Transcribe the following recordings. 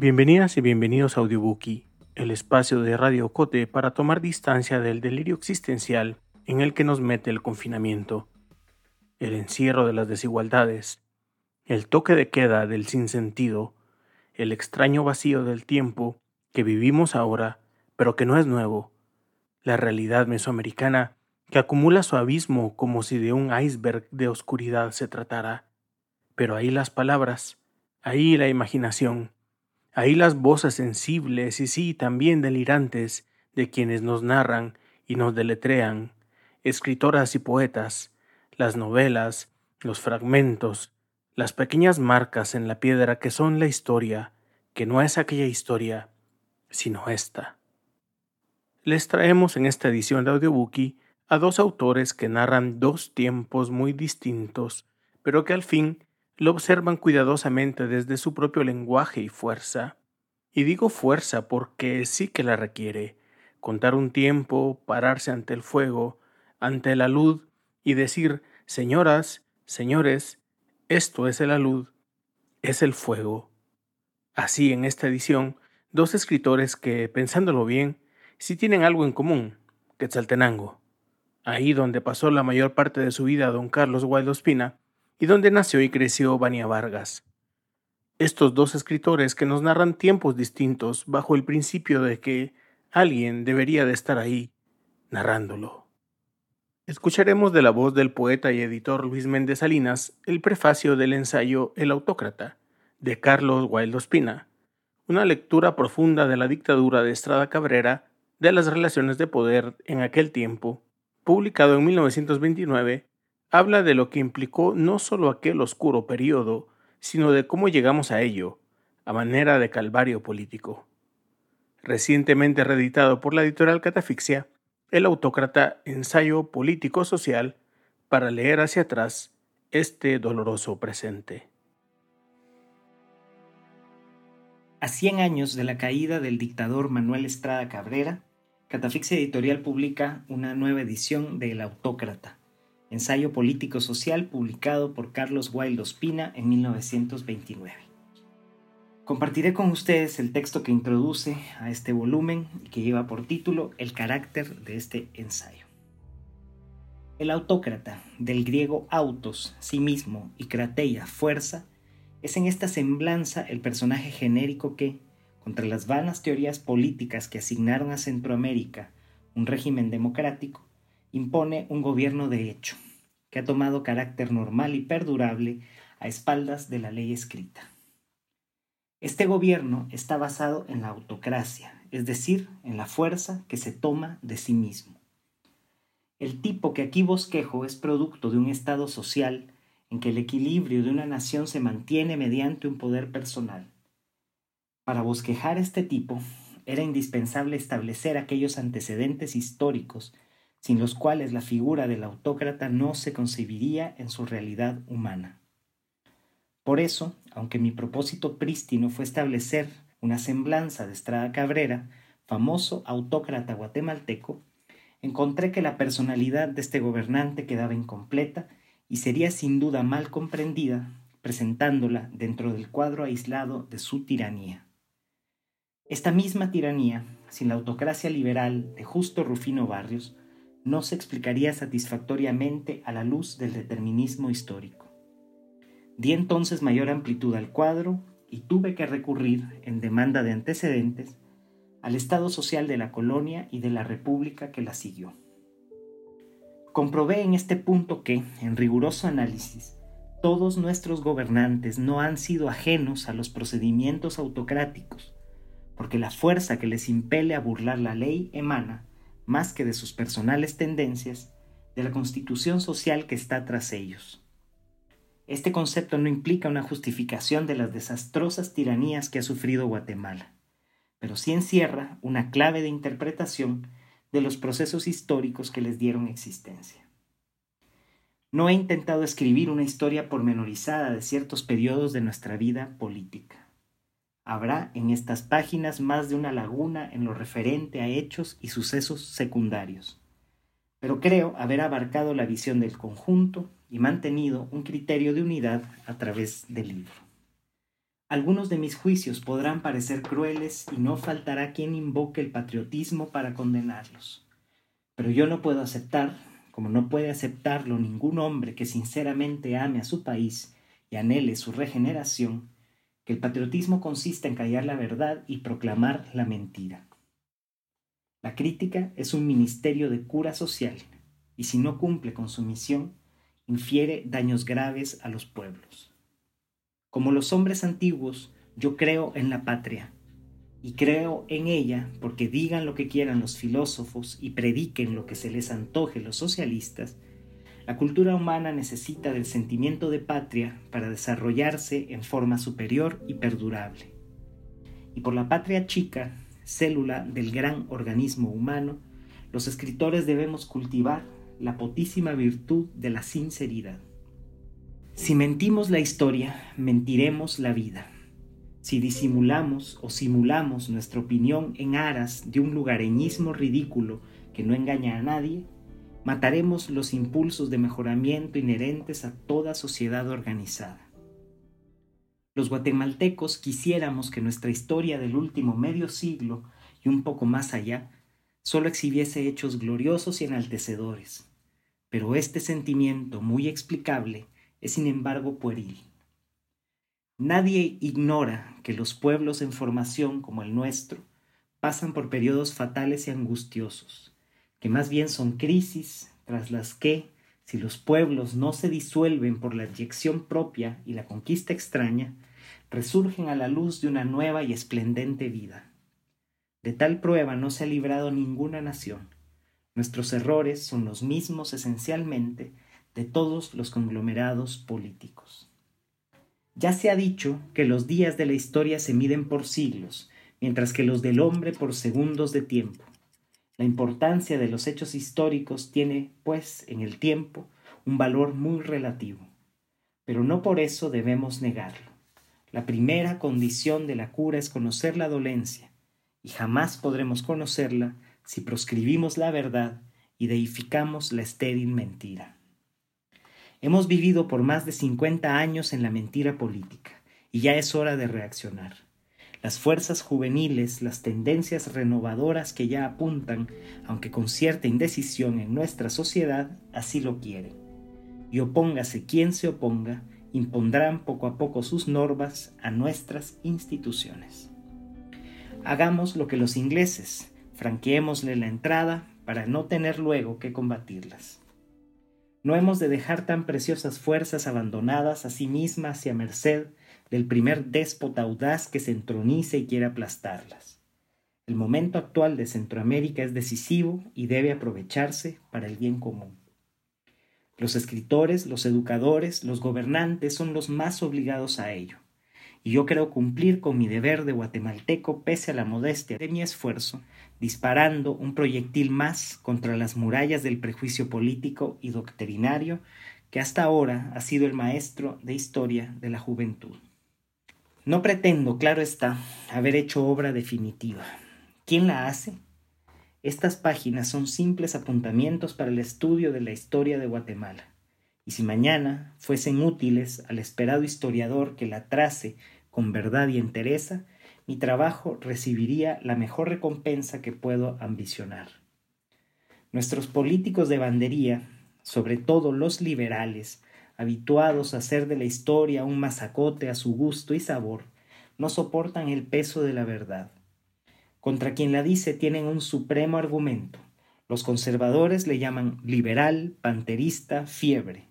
Bienvenidas y bienvenidos a Audiobookie, el espacio de Radio Cote para tomar distancia del delirio existencial en el que nos mete el confinamiento, el encierro de las desigualdades, el toque de queda del sinsentido, el extraño vacío del tiempo que vivimos ahora, pero que no es nuevo, la realidad mesoamericana que acumula su abismo como si de un iceberg de oscuridad se tratara. Pero ahí las palabras, ahí la imaginación, Ahí las voces sensibles y sí también delirantes de quienes nos narran y nos deletrean, escritoras y poetas, las novelas, los fragmentos, las pequeñas marcas en la piedra que son la historia, que no es aquella historia, sino esta. Les traemos en esta edición de Audiobookie a dos autores que narran dos tiempos muy distintos, pero que al fin lo observan cuidadosamente desde su propio lenguaje y fuerza. Y digo fuerza porque sí que la requiere. Contar un tiempo, pararse ante el fuego, ante la luz y decir, señoras, señores, esto es la luz, es el fuego. Así en esta edición, dos escritores que, pensándolo bien, sí tienen algo en común, Quetzaltenango. Ahí donde pasó la mayor parte de su vida don Carlos Guaido Espina, y donde nació y creció Vania Vargas. Estos dos escritores que nos narran tiempos distintos bajo el principio de que alguien debería de estar ahí, narrándolo. Escucharemos de la voz del poeta y editor Luis Méndez Salinas el prefacio del ensayo El autócrata, de Carlos Guaildo Espina, una lectura profunda de la dictadura de Estrada Cabrera de las relaciones de poder en aquel tiempo, publicado en 1929 habla de lo que implicó no solo aquel oscuro periodo, sino de cómo llegamos a ello, a manera de calvario político. Recientemente reeditado por la editorial Catafixia, el autócrata Ensayo Político-Social para leer hacia atrás este doloroso presente. A 100 años de la caída del dictador Manuel Estrada Cabrera, Catafixia Editorial publica una nueva edición de El Autócrata, ensayo político-social publicado por Carlos Wilde Ospina en 1929. Compartiré con ustedes el texto que introduce a este volumen y que lleva por título El carácter de este ensayo. El autócrata, del griego autos, sí mismo, y krateia, fuerza, es en esta semblanza el personaje genérico que, contra las vanas teorías políticas que asignaron a Centroamérica un régimen democrático, impone un gobierno de hecho, que ha tomado carácter normal y perdurable a espaldas de la ley escrita. Este gobierno está basado en la autocracia, es decir, en la fuerza que se toma de sí mismo. El tipo que aquí bosquejo es producto de un estado social en que el equilibrio de una nación se mantiene mediante un poder personal. Para bosquejar este tipo, era indispensable establecer aquellos antecedentes históricos sin los cuales la figura del autócrata no se concebiría en su realidad humana. Por eso, aunque mi propósito prístino fue establecer una semblanza de Estrada Cabrera, famoso autócrata guatemalteco, encontré que la personalidad de este gobernante quedaba incompleta y sería sin duda mal comprendida presentándola dentro del cuadro aislado de su tiranía. Esta misma tiranía, sin la autocracia liberal de justo Rufino Barrios, no se explicaría satisfactoriamente a la luz del determinismo histórico. Di entonces mayor amplitud al cuadro y tuve que recurrir, en demanda de antecedentes, al estado social de la colonia y de la república que la siguió. Comprobé en este punto que, en riguroso análisis, todos nuestros gobernantes no han sido ajenos a los procedimientos autocráticos, porque la fuerza que les impele a burlar la ley emana más que de sus personales tendencias, de la constitución social que está tras ellos. Este concepto no implica una justificación de las desastrosas tiranías que ha sufrido Guatemala, pero sí encierra una clave de interpretación de los procesos históricos que les dieron existencia. No he intentado escribir una historia pormenorizada de ciertos periodos de nuestra vida política. Habrá en estas páginas más de una laguna en lo referente a hechos y sucesos secundarios. Pero creo haber abarcado la visión del conjunto y mantenido un criterio de unidad a través del libro. Algunos de mis juicios podrán parecer crueles y no faltará quien invoque el patriotismo para condenarlos. Pero yo no puedo aceptar, como no puede aceptarlo ningún hombre que sinceramente ame a su país y anhele su regeneración, que el patriotismo consiste en callar la verdad y proclamar la mentira. La crítica es un ministerio de cura social y si no cumple con su misión, infiere daños graves a los pueblos. Como los hombres antiguos, yo creo en la patria, y creo en ella porque digan lo que quieran los filósofos y prediquen lo que se les antoje los socialistas, la cultura humana necesita del sentimiento de patria para desarrollarse en forma superior y perdurable. Y por la patria chica, célula del gran organismo humano, los escritores debemos cultivar la potísima virtud de la sinceridad. Si mentimos la historia, mentiremos la vida. Si disimulamos o simulamos nuestra opinión en aras de un lugareñismo ridículo que no engaña a nadie, mataremos los impulsos de mejoramiento inherentes a toda sociedad organizada. Los guatemaltecos quisiéramos que nuestra historia del último medio siglo y un poco más allá solo exhibiese hechos gloriosos y enaltecedores, pero este sentimiento muy explicable es sin embargo pueril. Nadie ignora que los pueblos en formación como el nuestro pasan por periodos fatales y angustiosos, que más bien son crisis tras las que, si los pueblos no se disuelven por la eyección propia y la conquista extraña, resurgen a la luz de una nueva y esplendente vida. De tal prueba no se ha librado ninguna nación. Nuestros errores son los mismos esencialmente de todos los conglomerados políticos. Ya se ha dicho que los días de la historia se miden por siglos, mientras que los del hombre por segundos de tiempo. La importancia de los hechos históricos tiene, pues, en el tiempo, un valor muy relativo. Pero no por eso debemos negarlo. La primera condición de la cura es conocer la dolencia, y jamás podremos conocerla si proscribimos la verdad y deificamos la estéril mentira. Hemos vivido por más de 50 años en la mentira política y ya es hora de reaccionar. Las fuerzas juveniles, las tendencias renovadoras que ya apuntan, aunque con cierta indecisión en nuestra sociedad, así lo quieren. Y opóngase quien se oponga, impondrán poco a poco sus normas a nuestras instituciones. Hagamos lo que los ingleses, franqueémosle la entrada para no tener luego que combatirlas. No hemos de dejar tan preciosas fuerzas abandonadas a sí mismas y a merced del primer déspota audaz que se entronice y quiere aplastarlas. El momento actual de Centroamérica es decisivo y debe aprovecharse para el bien común. Los escritores, los educadores, los gobernantes son los más obligados a ello, y yo creo cumplir con mi deber de guatemalteco pese a la modestia de mi esfuerzo disparando un proyectil más contra las murallas del prejuicio político y doctrinario que hasta ahora ha sido el maestro de historia de la juventud. No pretendo, claro está, haber hecho obra definitiva. ¿Quién la hace? Estas páginas son simples apuntamientos para el estudio de la historia de Guatemala, y si mañana fuesen útiles al esperado historiador que la trace con verdad y entereza, mi trabajo recibiría la mejor recompensa que puedo ambicionar. Nuestros políticos de bandería, sobre todo los liberales, habituados a hacer de la historia un masacote a su gusto y sabor, no soportan el peso de la verdad. Contra quien la dice tienen un supremo argumento. Los conservadores le llaman liberal, panterista, fiebre.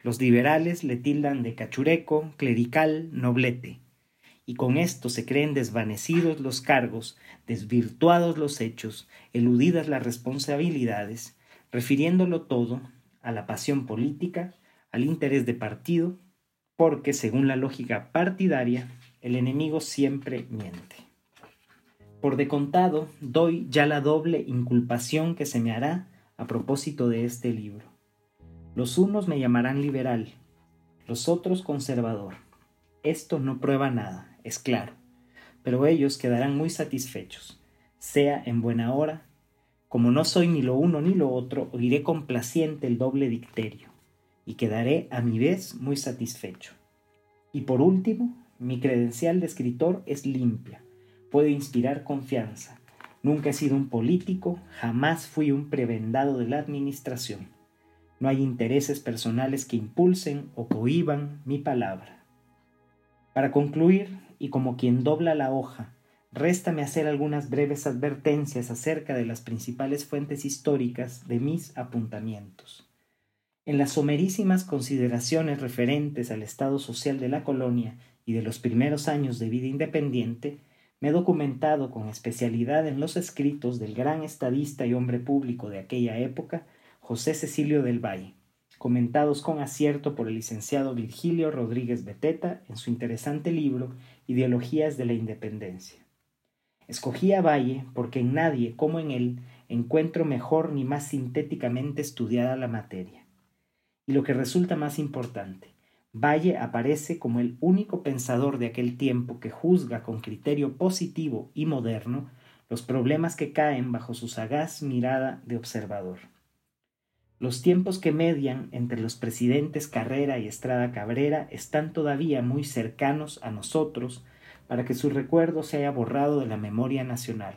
Los liberales le tildan de cachureco, clerical, noblete y con esto se creen desvanecidos los cargos, desvirtuados los hechos, eludidas las responsabilidades, refiriéndolo todo a la pasión política, al interés de partido, porque, según la lógica partidaria, el enemigo siempre miente. Por de contado, doy ya la doble inculpación que se me hará a propósito de este libro. Los unos me llamarán liberal, los otros conservador. Esto no prueba nada es claro, pero ellos quedarán muy satisfechos, sea en buena hora. Como no soy ni lo uno ni lo otro, oiré complaciente el doble dicterio, y quedaré a mi vez muy satisfecho. Y por último, Mi credencial de escritor es limpia, puede inspirar confianza. Nunca he sido un político, jamás fui un prebendado de la administración. No hay intereses personales que impulsen o cohiban mi palabra. Para concluir, y como quien dobla la hoja, réstame hacer algunas breves advertencias acerca de las principales fuentes históricas de mis apuntamientos. En las somerísimas consideraciones referentes al estado social de la colonia y de los primeros años de vida independiente, me he documentado con especialidad en los escritos del gran estadista y hombre público de aquella época, José Cecilio del Valle, comentados con acierto por el licenciado Virgilio Rodríguez Beteta en su interesante libro Ideologías de la Independencia. Escogí a Valle porque en nadie como en él encuentro mejor ni más sintéticamente estudiada la materia. Y lo que resulta más importante, Valle aparece como el único pensador de aquel tiempo que juzga con criterio positivo y moderno los problemas que caen bajo su sagaz mirada de observador. Los tiempos que median entre los presidentes Carrera y Estrada Cabrera están todavía muy cercanos a nosotros para que su recuerdo se haya borrado de la memoria nacional.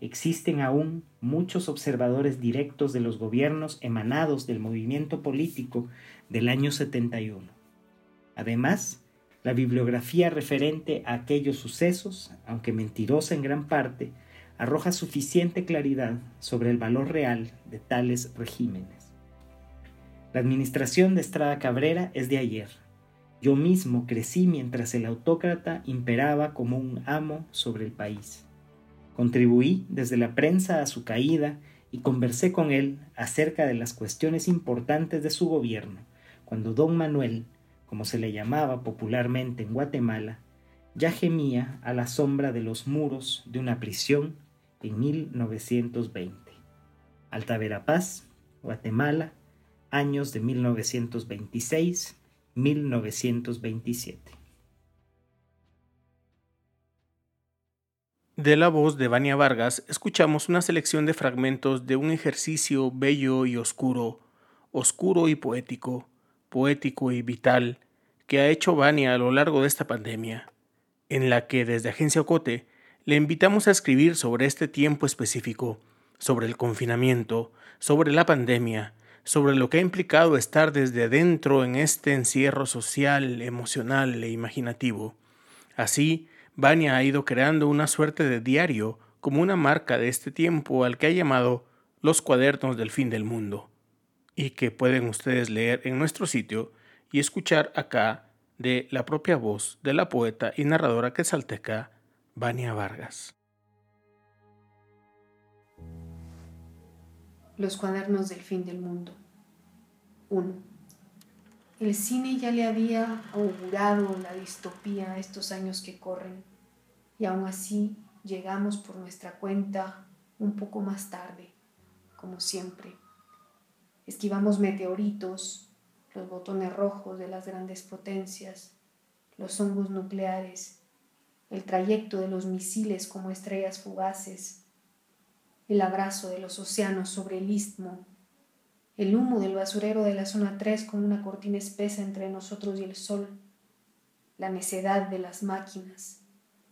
Existen aún muchos observadores directos de los gobiernos emanados del movimiento político del año 71. Además, la bibliografía referente a aquellos sucesos, aunque mentirosa en gran parte, arroja suficiente claridad sobre el valor real de tales regímenes. La administración de Estrada Cabrera es de ayer. Yo mismo crecí mientras el autócrata imperaba como un amo sobre el país. Contribuí desde la prensa a su caída y conversé con él acerca de las cuestiones importantes de su gobierno, cuando don Manuel como se le llamaba popularmente en Guatemala, ya gemía a la sombra de los muros de una prisión en 1920. Alta Verapaz, Guatemala, años de 1926-1927. De la voz de Vania Vargas escuchamos una selección de fragmentos de un ejercicio bello y oscuro, oscuro y poético, poético y vital que ha hecho Vania a lo largo de esta pandemia, en la que desde Agencia Ocote le invitamos a escribir sobre este tiempo específico, sobre el confinamiento, sobre la pandemia, sobre lo que ha implicado estar desde adentro en este encierro social, emocional e imaginativo. Así, Vania ha ido creando una suerte de diario como una marca de este tiempo al que ha llamado los cuadernos del fin del mundo y que pueden ustedes leer en nuestro sitio y escuchar acá de la propia voz de la poeta y narradora quetzalteca Vania Vargas. Los cuadernos del fin del mundo. 1. El cine ya le había augurado la distopía estos años que corren. Y aún así llegamos por nuestra cuenta un poco más tarde, como siempre. Esquivamos meteoritos, los botones rojos de las grandes potencias, los hongos nucleares, el trayecto de los misiles como estrellas fugaces, el abrazo de los océanos sobre el istmo, el humo del basurero de la zona 3 como una cortina espesa entre nosotros y el sol, la necedad de las máquinas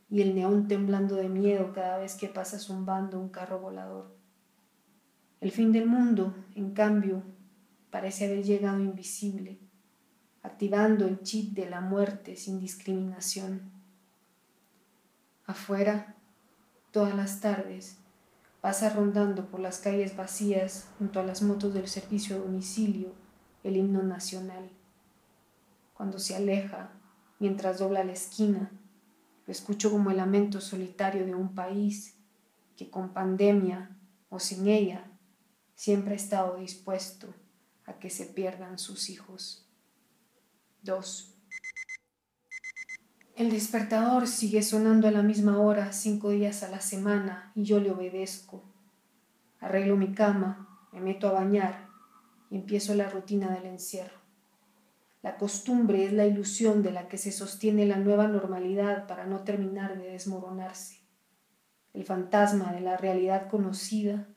y el neón temblando de miedo cada vez que pasa zumbando un carro volador. El fin del mundo, en cambio, parece haber llegado invisible, activando el chip de la muerte sin discriminación. Afuera, todas las tardes, pasa rondando por las calles vacías junto a las motos del servicio a domicilio el himno nacional. Cuando se aleja, mientras dobla la esquina, lo escucho como el lamento solitario de un país que con pandemia o sin ella siempre ha estado dispuesto a que se pierdan sus hijos. 2. El despertador sigue sonando a la misma hora cinco días a la semana y yo le obedezco. Arreglo mi cama, me meto a bañar y empiezo la rutina del encierro. La costumbre es la ilusión de la que se sostiene la nueva normalidad para no terminar de desmoronarse. El fantasma de la realidad conocida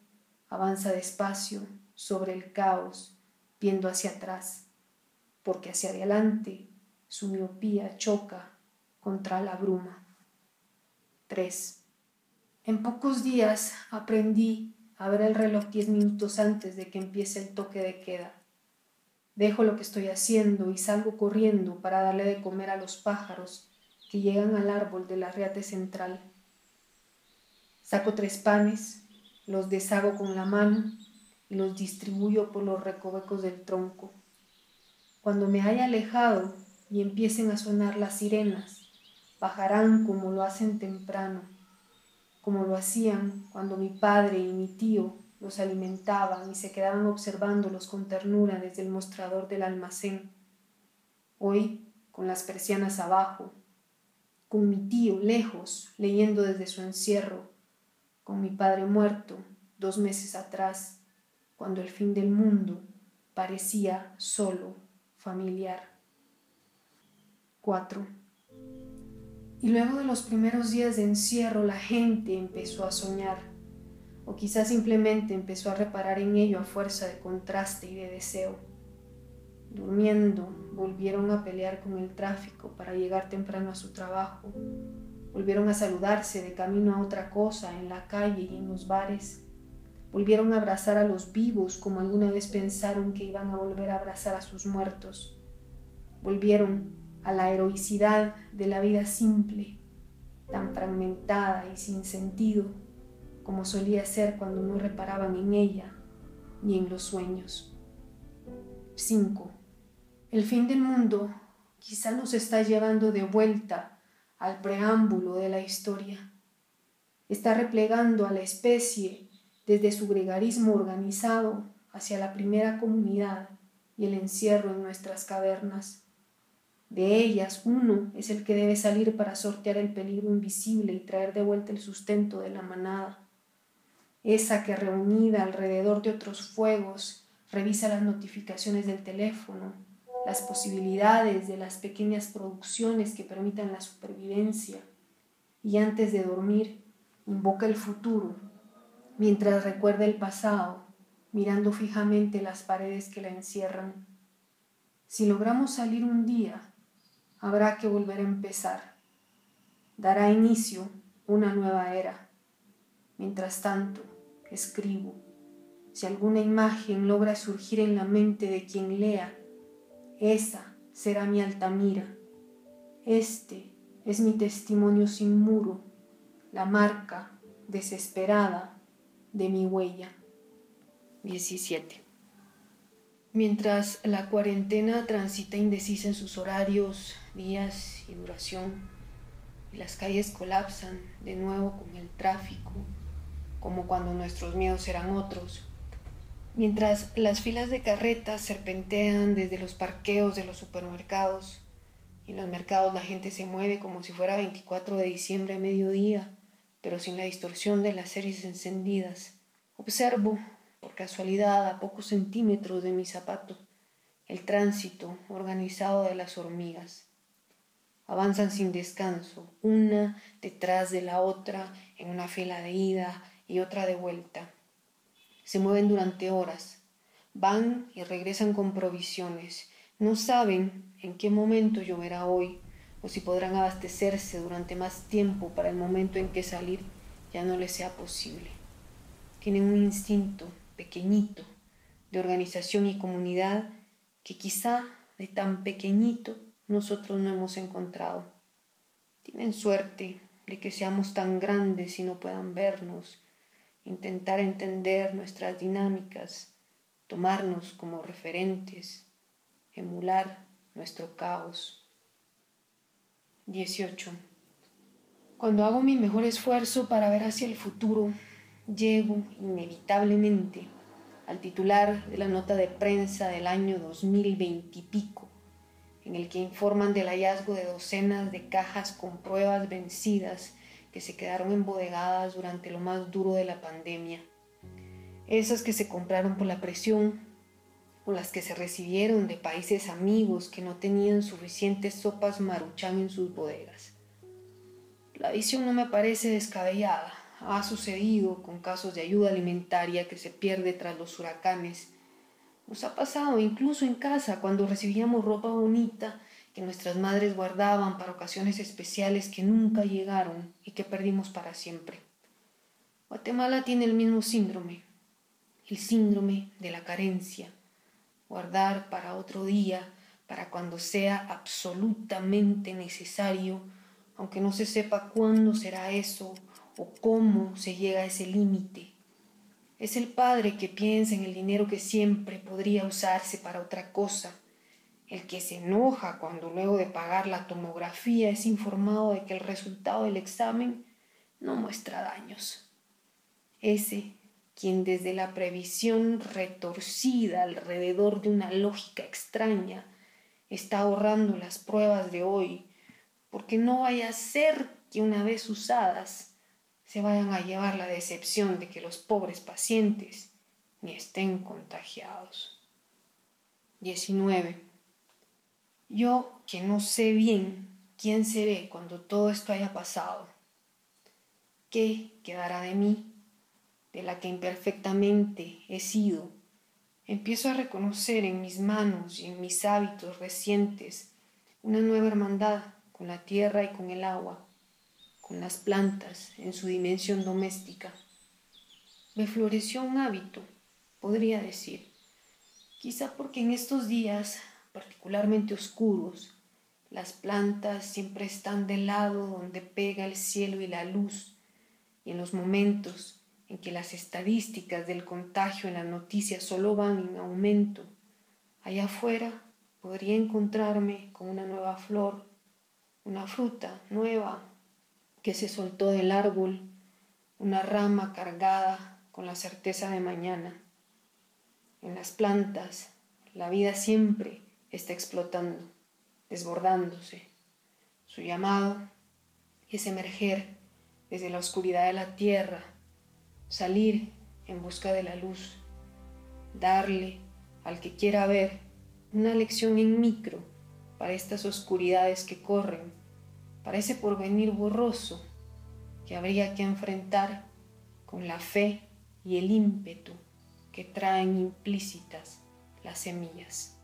avanza despacio sobre el caos, viendo hacia atrás, porque hacia adelante su miopía choca contra la bruma. 3. En pocos días aprendí a ver el reloj diez minutos antes de que empiece el toque de queda. Dejo lo que estoy haciendo y salgo corriendo para darle de comer a los pájaros que llegan al árbol de la riate central. Saco tres panes, los deshago con la mano y los distribuyo por los recovecos del tronco. Cuando me haya alejado y empiecen a sonar las sirenas, bajarán como lo hacen temprano, como lo hacían cuando mi padre y mi tío los alimentaban y se quedaban observándolos con ternura desde el mostrador del almacén. Hoy, con las persianas abajo, con mi tío lejos, leyendo desde su encierro, con mi padre muerto dos meses atrás, cuando el fin del mundo parecía solo familiar. 4. Y luego de los primeros días de encierro la gente empezó a soñar, o quizás simplemente empezó a reparar en ello a fuerza de contraste y de deseo. Durmiendo, volvieron a pelear con el tráfico para llegar temprano a su trabajo, volvieron a saludarse de camino a otra cosa en la calle y en los bares, volvieron a abrazar a los vivos como alguna vez pensaron que iban a volver a abrazar a sus muertos, volvieron a la heroicidad de la vida simple, tan fragmentada y sin sentido como solía ser cuando no reparaban en ella ni en los sueños. 5. El fin del mundo quizá nos está llevando de vuelta al preámbulo de la historia. Está replegando a la especie desde su gregarismo organizado hacia la primera comunidad y el encierro en nuestras cavernas. De ellas, uno es el que debe salir para sortear el peligro invisible y traer de vuelta el sustento de la manada. Esa que reunida alrededor de otros fuegos revisa las notificaciones del teléfono, las posibilidades de las pequeñas producciones que permitan la supervivencia y antes de dormir invoca el futuro mientras recuerda el pasado mirando fijamente las paredes que la encierran. Si logramos salir un día, habrá que volver a empezar. Dará inicio una nueva era. Mientras tanto, escribo. Si alguna imagen logra surgir en la mente de quien lea, esa será mi Altamira. Este es mi testimonio sin muro, la marca desesperada de mi huella. 17. Mientras la cuarentena transita indecisa en sus horarios, días y duración, y las calles colapsan de nuevo con el tráfico, como cuando nuestros miedos eran otros, mientras las filas de carretas serpentean desde los parqueos de los supermercados, en los mercados la gente se mueve como si fuera 24 de diciembre a mediodía, pero sin la distorsión de las series encendidas. Observo por casualidad a pocos centímetros de mi zapato, el tránsito organizado de las hormigas. Avanzan sin descanso, una detrás de la otra, en una fila de ida y otra de vuelta. Se mueven durante horas, van y regresan con provisiones. No saben en qué momento lloverá hoy o si podrán abastecerse durante más tiempo para el momento en que salir ya no les sea posible. Tienen un instinto pequeñito de organización y comunidad que quizá de tan pequeñito nosotros no hemos encontrado. Tienen suerte de que seamos tan grandes y no puedan vernos, intentar entender nuestras dinámicas, tomarnos como referentes, emular nuestro caos. 18. Cuando hago mi mejor esfuerzo para ver hacia el futuro, llego inevitablemente al titular de la nota de prensa del año 2020 y pico, en el que informan del hallazgo de docenas de cajas con pruebas vencidas que se quedaron embodegadas durante lo más duro de la pandemia. Esas que se compraron por la presión o las que se recibieron de países amigos que no tenían suficientes sopas maruchan en sus bodegas. La visión no me parece descabellada ha sucedido con casos de ayuda alimentaria que se pierde tras los huracanes. Nos ha pasado incluso en casa cuando recibíamos ropa bonita que nuestras madres guardaban para ocasiones especiales que nunca llegaron y que perdimos para siempre. Guatemala tiene el mismo síndrome, el síndrome de la carencia, guardar para otro día, para cuando sea absolutamente necesario, aunque no se sepa cuándo será eso o cómo se llega a ese límite. Es el padre que piensa en el dinero que siempre podría usarse para otra cosa el que se enoja cuando luego de pagar la tomografía es informado de que el resultado del examen no muestra daños. Ese quien desde la previsión retorcida alrededor de una lógica extraña está ahorrando las pruebas de hoy, porque no vaya a ser que una vez usadas se vayan a llevar la decepción de que los pobres pacientes ni estén contagiados. 19. Yo que no sé bien quién seré cuando todo esto haya pasado, ¿qué quedará de mí, de la que imperfectamente he sido? Empiezo a reconocer en mis manos y en mis hábitos recientes una nueva hermandad con la tierra y con el agua, con las plantas en su dimensión doméstica. Me floreció un hábito, podría decir, quizá porque en estos días particularmente oscuros. Las plantas siempre están del lado donde pega el cielo y la luz, y en los momentos en que las estadísticas del contagio en las noticias solo van en aumento, allá afuera podría encontrarme con una nueva flor, una fruta nueva que se soltó del árbol, una rama cargada con la certeza de mañana. En las plantas, la vida siempre está explotando, desbordándose. Su llamado es emerger desde la oscuridad de la tierra, salir en busca de la luz, darle al que quiera ver una lección en micro para estas oscuridades que corren, para ese porvenir borroso que habría que enfrentar con la fe y el ímpetu que traen implícitas las semillas.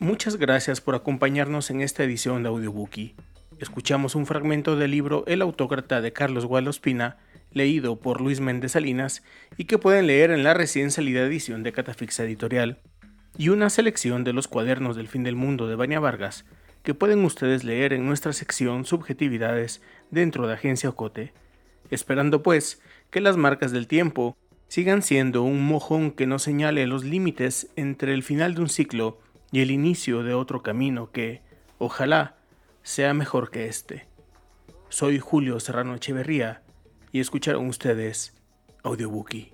Muchas gracias por acompañarnos en esta edición de Audiobookie. Escuchamos un fragmento del libro El autócrata de Carlos Gualospina, leído por Luis Méndez Salinas y que pueden leer en la recién salida edición de Catafixa Editorial, y una selección de los cuadernos del fin del mundo de Baña Vargas, que pueden ustedes leer en nuestra sección Subjetividades dentro de Agencia Ocote, esperando pues que las marcas del tiempo sigan siendo un mojón que nos señale los límites entre el final de un ciclo y el inicio de otro camino que, ojalá, sea mejor que este. Soy Julio Serrano Echeverría y escucharon ustedes Audiobookie.